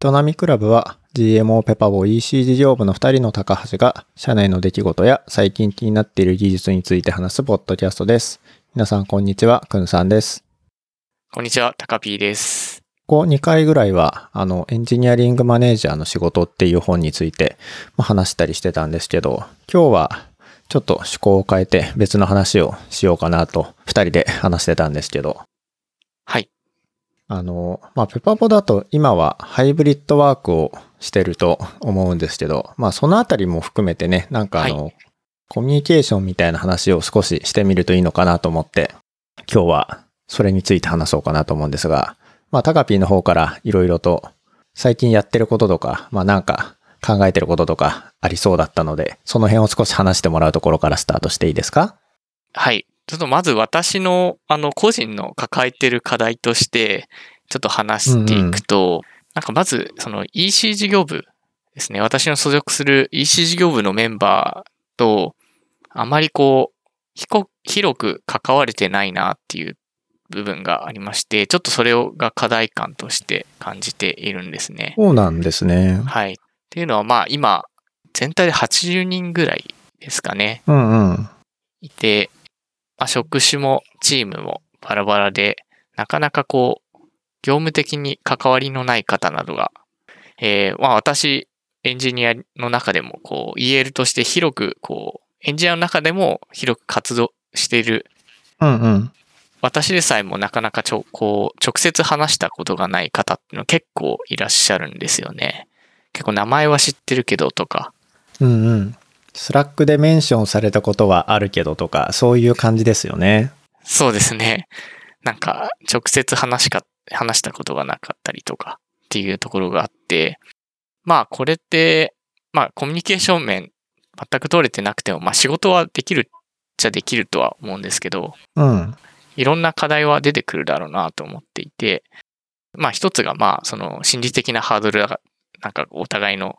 トナミクラブは GMO ペパボ EC 事業部の2人の高橋が社内の出来事や最近気になっている技術について話すポッドキャストです。皆さんこんにちは、くんさんです。こんにちは、タカピーです。ここ2回ぐらいは、あの、エンジニアリングマネージャーの仕事っていう本についてまあ話したりしてたんですけど、今日はちょっと趣向を変えて別の話をしようかなと2人で話してたんですけど、はい。あの、まあ、ペパポだと今はハイブリッドワークをしてると思うんですけど、まあ、そのあたりも含めてね、なんかあの、はコミュニケーションみたいな話を少ししてみるといいのかなと思って、今日はそれについて話そうかなと思うんですが、まあ、タカピーの方からいろいろと最近やってることとか、まあ、なんか考えてることとかありそうだったので、その辺を少し話してもらうところからスタートしていいですか？はい。ちょっとまず私の、あの、個人の抱えてる課題として、ちょっと話していくと、なんかまず、その EC 事業部ですね。私の所属する EC 事業部のメンバーと、あまりこう、広く関われてないなっていう部分がありまして、ちょっとそれをが課題感として感じているんですね。そうなんですね。はい。っていうのは、まあ今、全体で80人ぐらいですかね。うんうん。いて、まあ、職種もチームもバラバラで、なかなかこう、業務的に関わりのない方などが、えーまあ私、エンジニアの中でも、こう、EL として広く、こう、エンジニアの中でも広く活動している、うんうん。私でさえもなかなかちょ、こう、直接話したことがない方っていうの結構いらっしゃるんですよね。結構名前は知ってるけどとか、うんうん。 Slack でメンションされたことはあるけどとか、そういう感じですよね。そうですね。なんか、直接話しか、話したことがなかったりとかっていうところがあって、まあ、これって、まあ、コミュニケーション面、全く取れてなくても、まあ、仕事はできるっちゃできるとは思うんですけど、うん。いろんな課題は出てくるだろうなと思っていて、まあ、一つが、まあ、その、心理的なハードルが、なんか、お互いの、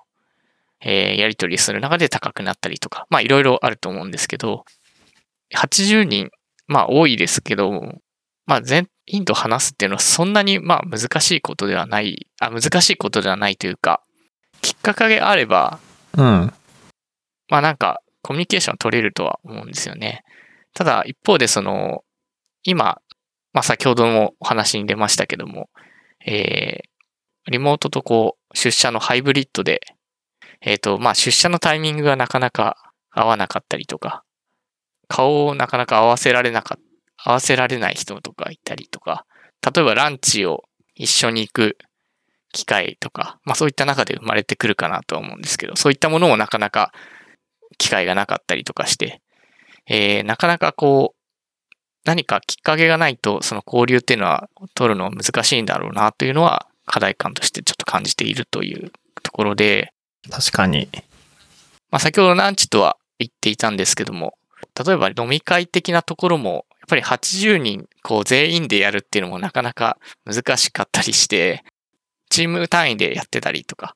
えーやり取りする中で高くなったりとか、まあ、いろいろあると思うんですけど、80人、まあ、多いですけど、まあ、全員と話すっていうのはそんなに、まあ、難しいことではない、あ、難しいことではないというか、きっかけがあれば、うん。まあなんかコミュニケーション取れるとは思うんですよね。ただ一方でその、今、まあ先ほどもお話に出ましたけども、えー、リモートとこう出社のハイブリッドで、えっ、と、まあ出社のタイミングがなかなか合わなかったりとか、顔をなかなか合わせられなか合わせられない人とかいたりとか、例えばランチを一緒に行く機会とか、まあそういった中で生まれてくるかなとは思うんですけど、そういったものもなかなか機会がなかったりとかして、えーなかなかこう、何かきっかけがないと、その交流っていうのは取るのは難しいんだろうなというのは課題感としてちょっと感じているというところで、確かに。まあ先ほどランチとは言っていたんですけども、例えば飲み会的なところも、やっぱり80人こう全員でやるっていうのもなかなか難しかったりして、チーム単位でやってたりとか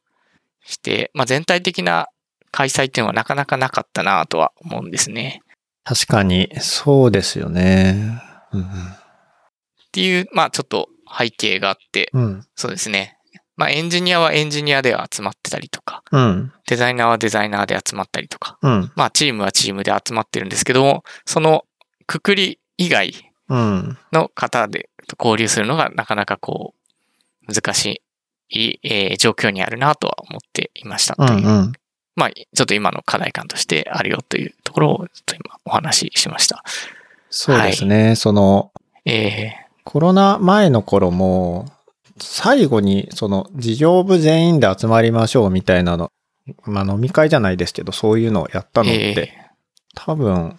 して、まあ全体的な開催っていうのはなかなかなかったなとは思うんですね。確かに、そうですよね。っていう、まあちょっと背景があって、うん。うん。そうですね。まあエンジニアはエンジニアでは集まってたりとか、うん。デザイナーはデザイナーで集まったりとか、うん。まあチームはチームで集まってるんですけども、そのくくり以外うん。の方で交流するのがなかなかこう、難しい、えー状況にあるなとは思っていましたうという。ん。うん。まあ、ちょっと今の課題感としてあるよというところをちょっと今お話ししました。そうですね。その、えコロナ前の頃も、最後に、その、事業部全員で集まりましょうみたいなの、まあ飲み会じゃないですけど、そういうのをやったー、のって、え。多分、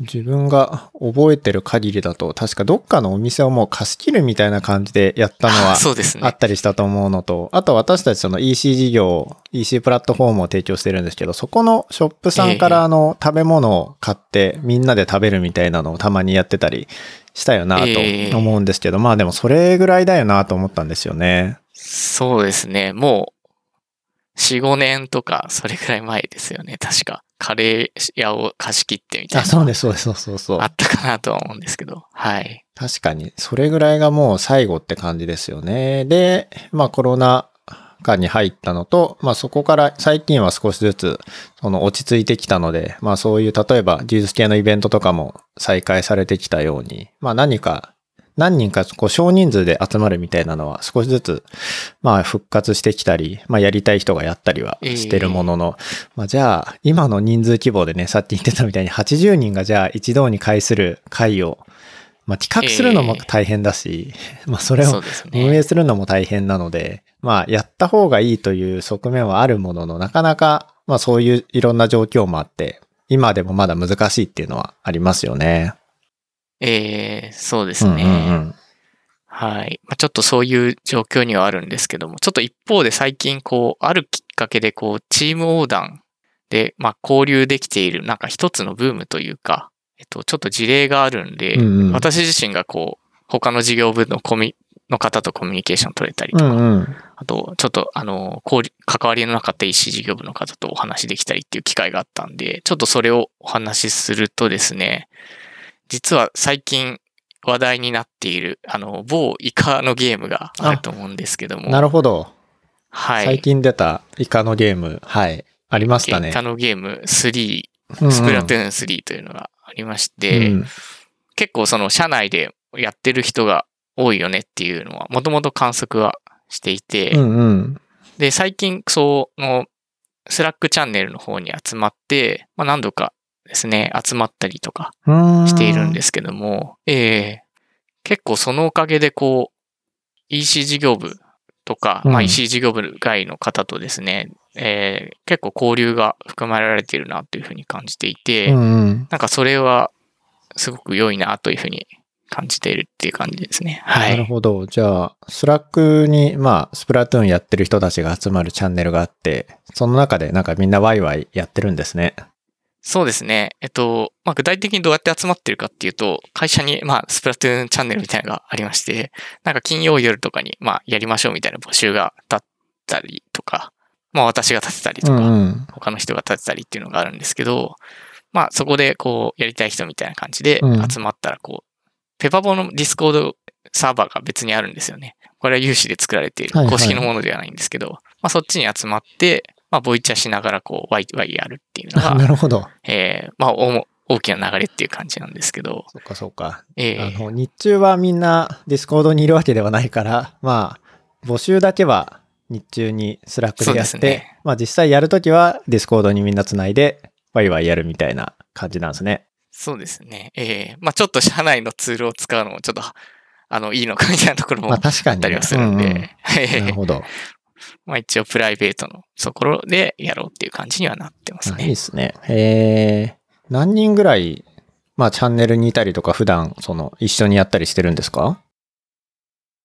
自分が覚えてる限りだと、確かどっかのお店をもう貸し切るみたいな感じでやったのー、はそうですね。あったりしたと思うのと、あと私たちその EC 事業、EC プラットフォームを提供してるんですけど、そこのショップさんかええらあの食べ物を買ってみんなで食べるみたいなのをたまにやってたりしたよなええと思うんですけど、まあでもそれぐらいだよなと思ったんですよね。そうですね。もう、4、5年とか、それくらい前ですよね。確か。カレー屋を貸し切ってみたいあ、な。そうです、そうです、そうそうそうあ。ったかなとは思うんですけど。はい。確かに、それぐらいがもう最後って感じですよね。で、まあコロナ中に入ったのと、まあそこから最近は少しずつその落ち着いてきたので、まあそういう例えば技術系のイベントとかも再開されてきたように、まあ何か何人かこう少人数で集まるみたいなのは少しずつ、まあ復活してきたり、まあやりたい人がやったりはしてるものの、まあじゃあ今の人数規模でね、さっき言ってたみたいに80人がじゃあ一堂に会する会を、まあ企画するのも大変だし、まあそれを運ね。営するのも大変なので、まあやった方がいいという側面はあるものの、なかなか、まあそういういろんな状況もあって、今でもまだ難しいっていうのはありますよね。えー、そうですね。うんうんうんはい。まあ、ちょっとそういう状況にはあるんですけども、ちょっと一方で最近こう、あるきっかけでこう、チーム横断で、まあ、交流できている、なんか一つのブームというか、えっと、ちょっと事例があるんで、うんうん私自身がこう、他の事業部のコミ、の方とコミュニケーション取れたりうとか、んうん。あと、ちょっと、あの、交流、関わりのなかった EC 事業部の方とお話できたりっていう機会があったんで、ちょっとそれをお話しするとですね、実は最近話題になっている、あの、某イカのゲームがあると思うんですけども、なるほど。はい。最近出たイカのゲーム、はい。ありましたねイ。カのゲーム3、うんうんスプラトゥーン3というのがありまして、うん結構その社内でやってる人が多いよねっていうのは、もともと観測はしていて、うんうん。で、最近、その、スラックチャンネルの方に集まって、まあ何度かですね、集まったりとかしているんですけども、ええ結構そのおかげでこう、EC 事業部とか、うんまあ EC 事業部外の方とですね、えー結構交流が深められているなというふうに感じていて、うんうん。なんかそれはすごく良いなというふうに感じているっていう感じですね。は。ないるほど。じゃあ、スラックに、まあ、スプラトゥーンやってる人たちが集まるチャンネルがあって、その中でなんかみんなワイワイやってるんですね。そうですね。えっと、まあ、具体的にどうやって集まってるかっていうと、会社に、まあ、スプラトゥーンチャンネルみたいなのがありまして、なんか金曜夜とかに、まあ、やりましょうみたいな募集が立ったりとか、まあ、私が立てたりとか、うんうん。他の人が立てたりっていうのがあるんですけど、まあ、そこで、こう、やりたい人みたいな感じでうん集まったら、こう、ペパボのディスコードサーバーが別にあるんですよね。これは有志で作られているはいはい公式のものではないんですけど、まあ、そっちに集まって、まあ、ボイチャしながら、こう、ワイワイやるっていうのあが、なるほど。えーまあ、大大きな流れっていう感じなんですけど、そっかそっか。えーあの、日中はみんなディスコードにいるわけではないから、まあ、募集だけは日中にスラックでやって、ねまあ実際やるときはディスコードにみんなつないで、ワイワイやるみたいな感じなんですね。そうですね。えーまあ、ちょっと社内のツールを使うのもちょっと、あの、いいのかみたいなところもあまあ確かに、ったりはするんで、うんうん なるほど。まあ一応プライベートのところでやろうっていう感じにはなってますあいいね。ですね。えー、何人ぐらい、まあチャンネルにいたりとか普段、その、一緒にやったりしてるんですか？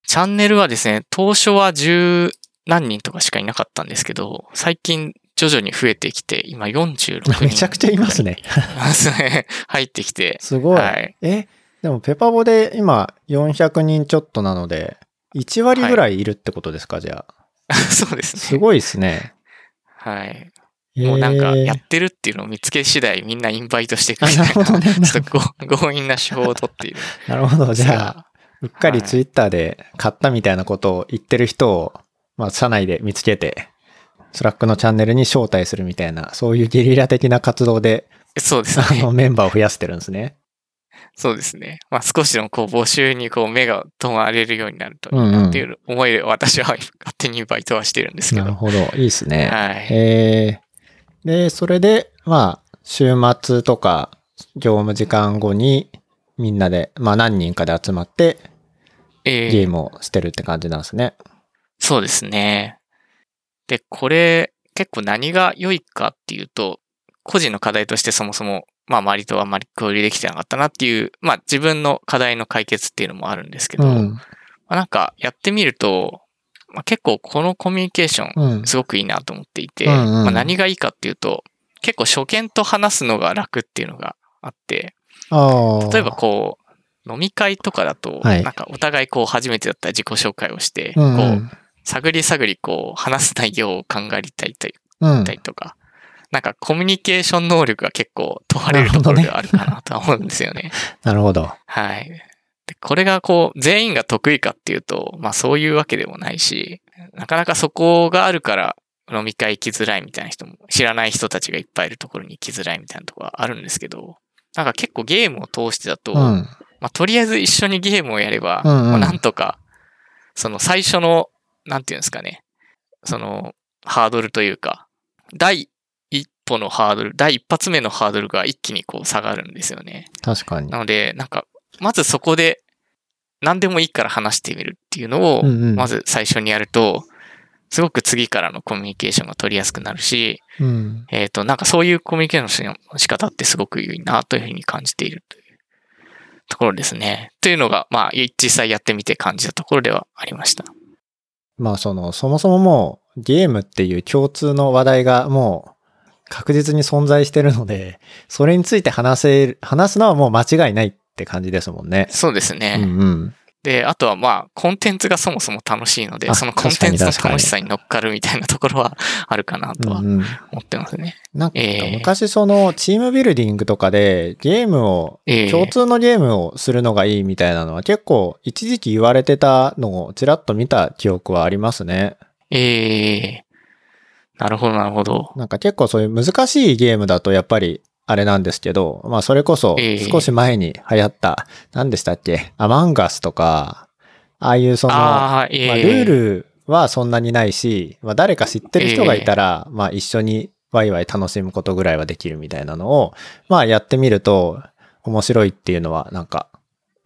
チャンネルはですね、当初は十何人とかしかいなかったんですけど、最近徐々に増えてきて、今46人。めちゃくちゃいますね。ね。入ってきて、すごい。はいえ、でもペパボで今400人ちょっとなので、1割ぐらいいるってことですか、じゃあ。そうですね。すごいですね。はい。もうなんか、えーやってるっていうのを見つけ次第みんなインバイトしてくあるみたいな、なるほどね。ちょっとご強引な手法を取っている。なるほど。じゃあ、うっかりはいツイッターで買ったみたいなことを言ってる人を、まあ、社内で見つけて、スラックのチャンネルに招待するみたいな、そういうゲリラ的な活動で、そうですね。あの、メンバーを増やしてるんですね。そうですね。まあ少しでもこう募集にこう目が止まれるようになるといいなっていう思いで私は勝手にバイトはしてるんですけど。なるほど。いいですね。はい。えー、で、それで、まあ、週末とか、業務時間後に、みんなで、まあ何人かで集まって、えーゲームをしてるって感じなんですね。そうですね。で、これ結構何が良いかっていうと、個人の課題としてそもそも、まあ周りとあんまり交流できてなかったなっていう、まあ自分の課題の解決っていうのもあるんですけど、まうん。あなんかやってみると、まあ、結構このコミュニケーションうん。すごくいいなと思っていて、うんうんまあ、何がいいかっていうと、結構初見と話すのが楽っていうのがあって。例えばこう、飲み会とかだと、はいなんかお互いこう初めてだったら自己紹介をして、うんう、こうん探り探りこう話す内容を考えたりたりとか、なんかコミュニケーション能力が結構問われるところではあるかなとは思うんですよね。なるほど。はい。でこれがこう、全員が得意かっていうと、まあそういうわけでもないし、なかなかそこがあるから飲み会行きづらいみたいな人も、知らない人たちがいっぱいいるところに行きづらいみたいなところはあるんですけど、なんか結構ゲームを通してだと、うん。まあ、とりあえず一緒にゲームをやれば、うんうんまあなんとか、その最初の、なんていうんですかね、その、ハードルというか、第一歩のハードル、第一発目のハードルが一気にこう下がるんですよね。確かにな。ので、なんか、まずそこで、何でもいいから話してみるっていうのをまず最初にやると、すごく次からのコミュニケーションが取りやすくなるし、うん。えっ、と、なんかそういうコミュニケーションの仕方ってすごくいいなというふうに感じているというところですね。というのが、まあ、実際やってみて感じたところではありました。まあその、そもそももうゲームっていう共通の話題がもう確実に存在してるので、それについて話せる、話すのはもう間違いないって感じですもんね。そうですね。うんうん。で、あとはまあ、コンテンツがそもそも楽しいので、あそのコンテンツの楽しさに乗っかるみたいなところはあるかなとはうんうん思ってますね。なんかええ昔そのチームビルディングとかでゲームを、ええ共通のゲームをするのがいいみたいなのは結構一時期言われてたのをちらっと見た記憶はありますね。ええなるほど、なるほど。なんか結構そういう難しいゲームだとやっぱりあれなんですけど、まあそれこそええ少し前に流行った、何でしたっけ？アマンガスとか、ああいうその、まあ、ルールはそんなにないし、まあ、誰か知ってる人がいたら、まあ、一緒にワイワイ楽しむことぐらいはできるみたいなのを、まあ、やってみると面白いっていうのは、なんか、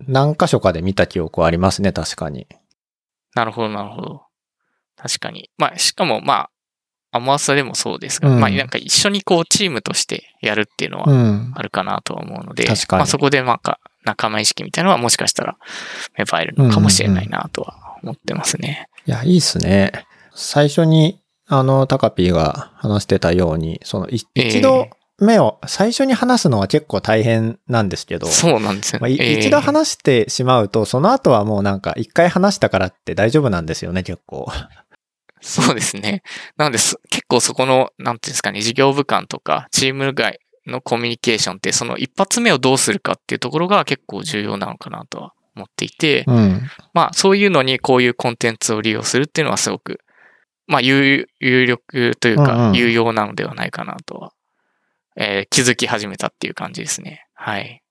何箇所かで見た記憶はありますね、確かに。なるほど、なるほど。確かに。まあ、しかも、まあ、アマーサでもそうですが、うんまあ、なんか一緒にこう、チームとしてやるっていうのはうん。あるかなとは思うので、確かにまあ、そこで、なんか、仲間意識みたいなのはもしかしたら芽生えるのかもしれないなとは思ってますね。いや、いいっすね。最初に、あの、タカピーが話してたように、その、一度目を、最初に話すのは結構大変なんですけど、そうなんですよまあ、ね。いええ一度話してしまうと、その後はもうなんか一回話したからって大丈夫なんですよね、結構。そうですね。なので、す結構そこの、なんていうんですかね、事業部間とか、チーム外のコミュニケーションって、その一発目をどうするかっていうところが結構重要なのかなとは思っていて、うん。まあ、そういうのにこういうコンテンツを利用するっていうのはすごく、まあ、有有力といううんうか、ん有用なのではないかなとは、えー気づき始めたっていう感じですね。はい。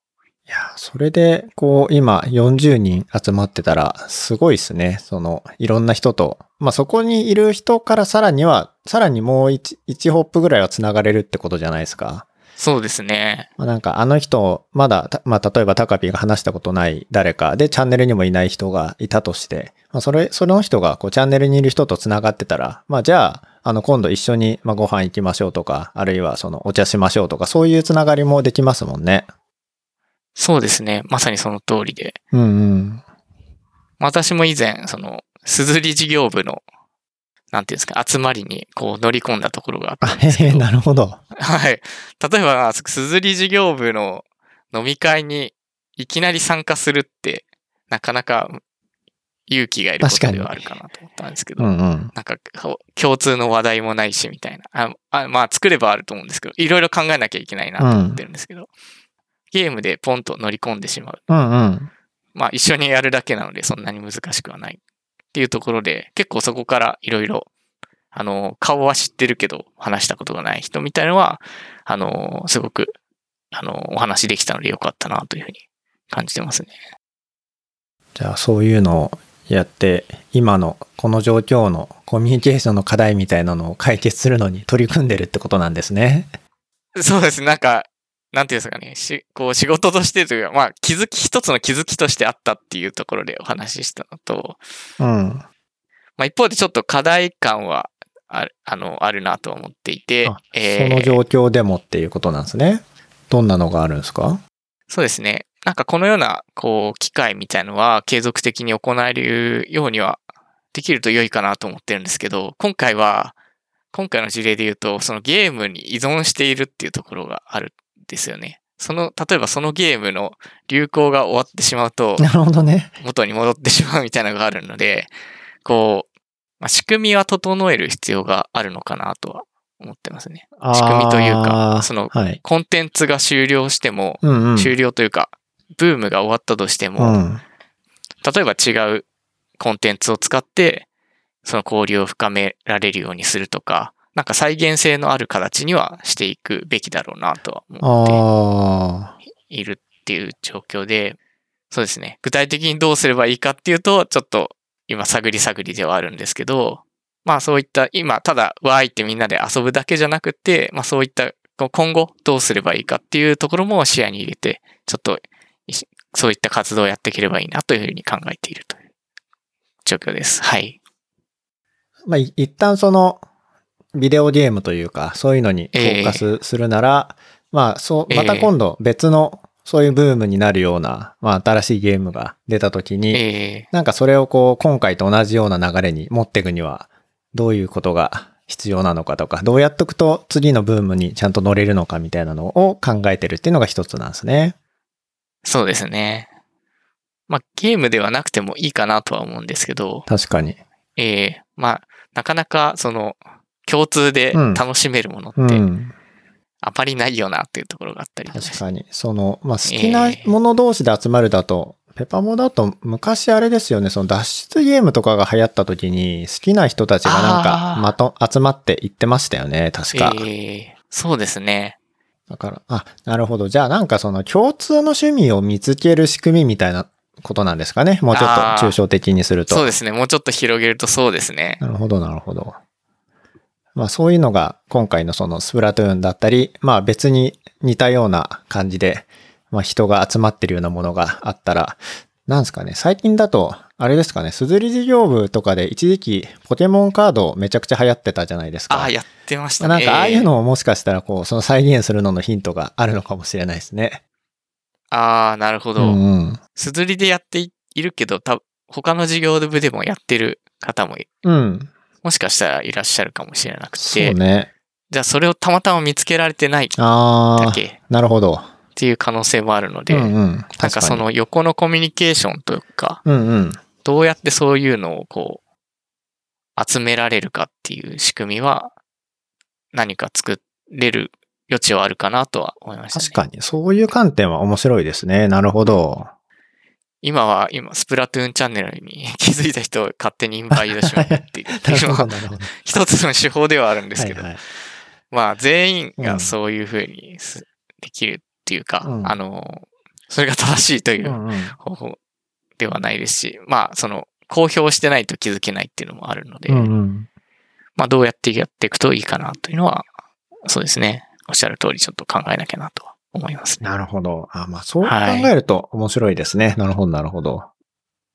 いや、それで、こう、今40人集まってたら、すごいですね。その、いろんな人と。まあ、そこにいる人からさらには、さらにもう1、1ホップぐらいは繋がれるってことじゃないですか。そうですね。まあ、なんか、あの人、まだ、たまあ、例えばタカピーが話したことない誰かで、チャンネルにもいない人がいたとして、まあ、それ、その人が、こう、チャンネルにいる人と繋がってたら、まあ、じゃあ、あの、今度一緒に、まあ、ご飯行きましょうとか、あるいは、その、お茶しましょうとか、そういう繋がりもできますもんね。そうですね。まさにその通りで。うんうん。私も以前、その、すずり事業部の、なんていうんですか、集まりにこう乗り込んだところがあったあ、へえ、んですけど、なるほど。はい。例えば、すずり事業部の飲み会にいきなり参加するって、なかなか勇気がいることではあるかなと思ったんですけど、うんうん。なんか共通の話題もないしみたいな。ああまあ作ればあると思うんですけど、いろいろ考えなきゃいけないなと思ってるんですけど、ゲームでポンと乗り込んでしまう。うんうん。まあ一緒にやるだけなのでそんなに難しくはないっていうところで、結構そこからいろいろ、あの、顔は知ってるけど話したことがない人みたいのは、あの、すごく、あの、お話できたのでよかったなというふうに感じてますね。じゃあ、そういうのをやって、今のこの状況のコミュニケーションの課題みたいなのを解決するのに取り組んでるってことなんですね。そうです。なんか、なんていうんですかね、しこう仕事としてというか、まあ気づき、一つの気づきとしてあったっていうところでお話ししたのと、うん。まあ一方でちょっと課題感はある、あの、あるなと思っていてあ、えーその状況でもっていうことなんですね。どんなのがあるんですか？そうですね。なんかこのような、こう、機会みたいのは継続的に行えるようにはできると良いかなと思ってるんですけど、今回は、今回の事例で言うと、そのゲームに依存しているっていうところがあるんですよね。その、例えばそのゲームの流行が終わってしまうと、なるほどね。元に戻ってしまうみたいなのがあるので、こう、まあ、仕組みは整える必要があるのかなとは思ってますね。仕組みというかそのはい。コンテンツが終了しても、うんうん。終了というか、ブームが終わったとしても、うん。例えば違うコンテンツを使って、その交流を深められるようにするとか、なんか再現性のある形にはしていくべきだろうなとは思って。いるっていう状況で、そうですね。具体的にどうすればいいかっていうと、ちょっと今探り探りではあるんですけど、まあそういった今ただわーいってみんなで遊ぶだけじゃなくて、まあそういった今後どうすればいいかっていうところも視野に入れて、ちょっとそういった活動をやっていければいいなというふうに考えているという状況です。はい。まあ、一旦その、ビデオゲームというか、そういうのにフォーカスするなら、まあ、そう、また今度別の、そういうブームになるような、まあ、新しいゲームが出た時に、えなんかそれをこう、今回と同じような流れに持っていくには、どういうことが必要なのかとか、どうやっとくと次のブームにちゃんと乗れるのかみたいなのを考えてるっていうのが一つなんですね。ーそうですね。まあゲームではなくてもいいかなとは思うんですけど、確かに。ええまあなかなかその共通で楽しめるものってうん。あまりないよなっていうところがあったり確かに。その、まあ、好きなもの同士で集まるだと、ペパモだと昔あれですよね、その脱出ゲームとかが流行った時に好きな人たちがなんかまと、集まって行ってましたよね、確か。ええそうですね。だから、あ、なるほど。じゃあなんかその共通の趣味を見つける仕組みみたいなことなんですかね。もうちょっと抽象的にすると。そうですね。もうちょっと広げるとそうですね。なるほど、なるほど。まあそういうのが今回のそのスプラトゥーンだったり、まあ別に似たような感じで、まあ人が集まってるようなものがあったら、なんですかね、最近だと、あれですかね、すずり事業部とかで一時期ポケモンカードめちゃくちゃ流行ってたじゃないですか。ああ、やってましたね。なんかああいうえのももしかしたらこう、その再現するののヒントがあるのかもしれないですね。えああ、なるほうど。んうん。すずりでやっているけど、た他の事業部でもやってる方もいうん。もしかしたらいらっしゃるかもしれなくそうて、ね。じゃあそれをたまたま見つけられてないだけなるほど。っていう可能性もあるので、うんうん。なん。かその横のコミュニケーションというか、うんうん。どうやってそういうのをこう、集められるかっていう仕組みは、何か作れる余地はあるかなとは思いました、ね。確かに。そういう観点は面白いですね。なるほど。今は、今、スプラトゥーンチャンネルに気づいた人を勝手にインバイトしまくっていう。一つの手法ではあるんですけど、はいはい。まあ、全員がうんそういうふうにすできるっていうか、うん。あの、それが正しいといううんうん。方法ではないですし、まあ、その、公表してないと気づけないっていうのもあるので、うんうん。まあ、どうやってやっていくといいかなというのは、そうですね。おっしゃる通りちょっと考えなきゃなとは思いますね。なるほど。あ、まあそう考はいえると面白いですね。なるほど、なるほど。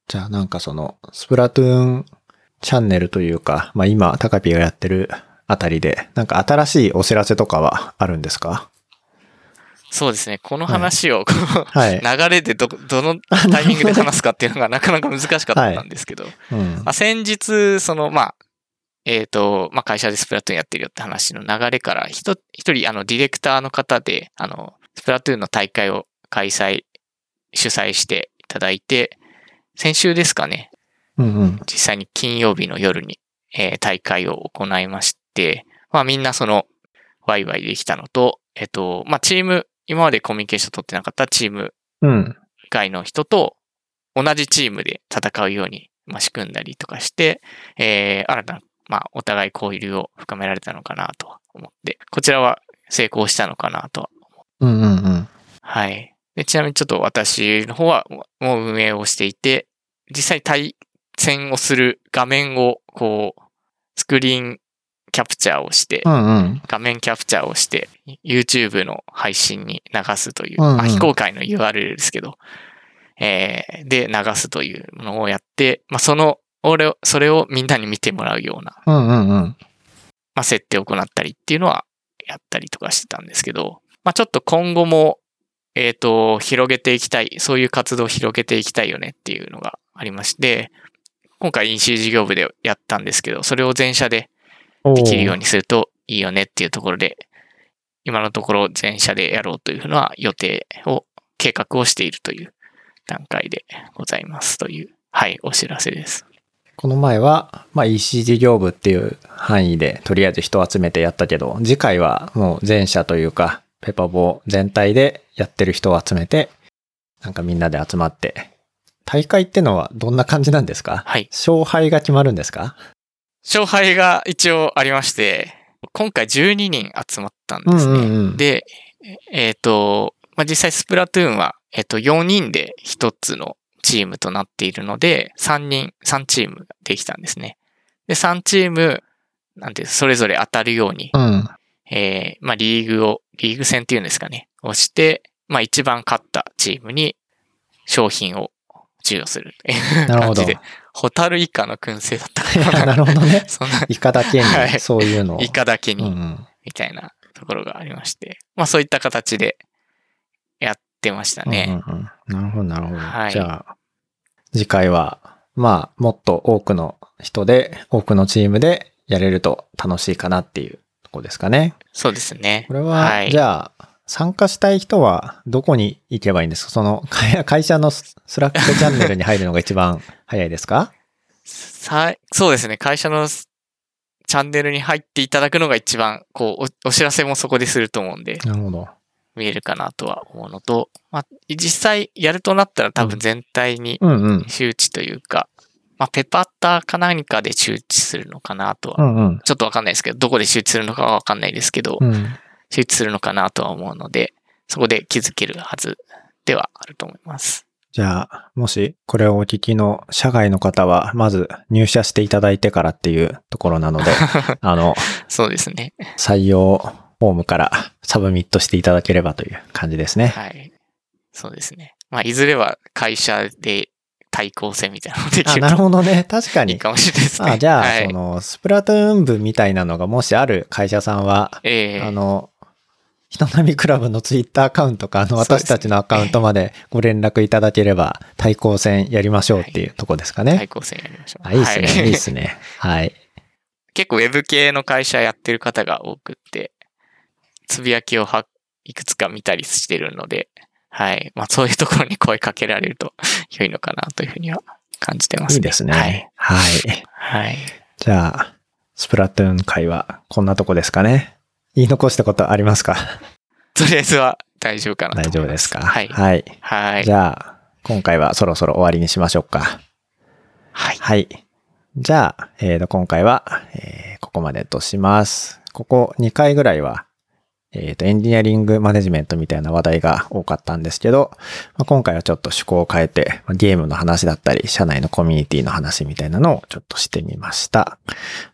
じゃあなんかその、スプラトゥーンチャンネルというか、まあ今、タカピーがやってるあたりで、なんか新しいお知らせとかはあるんですか？そうですね。この話を、はい。流れでど、どのタイミングで話すかっていうのが なかなか難しかったんですけど、うんまあ、先日、その、まあ、えっ、と、まあ、会社でスプラトゥーンやってるよって話の流れから、ひと一人、あの、ディレクターの方で、あの、スプラトゥーンの大会を開催、主催していただいて、先週ですかね、うんうん。実際に金曜日の夜に、えー大会を行いまして、まあみんなその、ワイワイできたのと、えっ、と、まあチーム、今までコミュニケーション取ってなかったチームうん。外の人と同じチームで戦うように、まあ、仕組んだりとかして、えー新たな、まあ、お互い交流を深められたのかなとは思って、こちらは成功したのかなとは。うんうんうん。はい。でちなみにちょっと私の方はもう運営をしていて、実際対戦をする画面をこう、スクリーンキャプチャーをして、うんうん。画面キャプチャーをして、YouTube の配信に流すという、うんうんまあ、非公開の URL ですけど、えーで流すというものをやって、まあ、その、俺を、それをみんなに見てもらうような、うんうんうん。まあ、設定を行ったりっていうのはやったりとかしてたんですけど、まあ、ちょっと今後も、えっ、と、広げていきたい、そういう活動を広げていきたいよねっていうのがありまして、今回 EC 事業部でやったんですけど、それを全社でできるようにするといいよねっていうところで、今のところ全社でやろうというふうな予定を、計画をしているという段階でございますという、はい、お知らせです。この前は、まあ EC 事業部っていう範囲でとりあえず人を集めてやったけど、次回はもう全社というか、ペパボ全体でやってる人を集めて、なんかみんなで集まって、大会ってのはどんな感じなんですか？はい。勝敗が決まるんですか？勝敗が一応ありまして、今回12人集まったんですね。うんうんうんで、えっ、と、まあ、実際スプラトゥーンは、えっ、と、4人で1つのチームとなっているので、3人、3チームができたんですね。で、3チーム、なんてそれぞれ当たるように、うん。えーまあ、リーグを、リーグ戦っていうんですかね、をして、まあ、一番勝ったチームに商品を授与する。なるほど感じで。ホタルイカの燻製だったかな。なるほどね。そんな、イカだけに、はいそういうのを。イカだけに、うんうん。みたいなところがありまして。まあ、そういった形でやってましたね。うんうんうんなるほど、なるほど。はいじゃあ、次回は、まあ、もっと多くの人で、多くのチームでやれると楽しいかなっていうとこですかね。そうですね。これは、はいじゃあ、参加したい人はどこに行けばいいんですか？その会 会社のススラックチャンネルに入るのが一番早いですか？さそうですね。会社のチャンネルに入っていただくのが一番、こうお、お知らせもそこですると思うんで、なるほど。見えるかなとは思うのと、まあ、実際やるとなったら多分全体に。周知というか、まあ、ペパッターか何かで周知するのかなとは、うんうん。ちょっとわかんないですけど、どこで周知するのかはわかんないですけど、うん。周知するのかなとは思うので、そこで気づけるはずではあると思います。じゃあ、もしこれをお聞きの社外の方は、まず入社していただいてからっていうところなので、あの、そうですね。採用フォームからサブミットしていただければという感じですね。はい。そうですね。まあ、いずれは会社で対抗戦みたいなのができあ、るなるほどね。確かに。といいかもしれないですね。あ、じゃあ、はいその、スプラトゥーン部みたいなのがもしある会社さんは、ええあの、人並みクラブのツイッターアカウントか、あの、私たちのアカウントまでご連絡いただければ、対抗戦やりましょうっていうとこですかね。対抗戦やりましょう。あ、いいですね、はいいいですね。はい。結構ウェブ系の会社やってる方が多くって、つぶやきをはいくつか見たりしてるので、はい。まあそういうところに声かけられると 良いのかなというふうには感じてますね。いいですね。はい。はい。はい。じゃあ、スプラトゥーン会はこんなとこですかね。言い残したことありますか？とりあえずは大丈夫かなと大。丈夫ですか？はい。はい。はい。じゃあ、今回はそろそろ終わりにしましょうか。はい。はい。じゃあ、えーと、今回は、えーここまでとします。ここ2回ぐらいは、えーと、エンジニアリングマネジメントみたいな話題が多かったんですけど、まあ今回はちょっと趣向を変えて、まあゲームの話だったり、社内のコミュニティの話みたいなのをちょっとしてみました。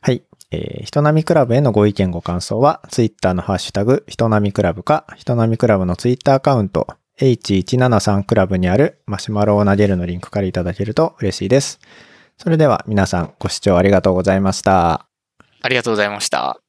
はい。えー、人並みクラブへのご意見ご感想は、ツイッターのハッシュタグ、人並みクラブか、人並みクラブのツイッターアカウント、H173 クラブにあるマシュマロを投げるのリンクからいただけると嬉しいです。それでは皆さんご視聴ありがとうございました。ありがとうございました。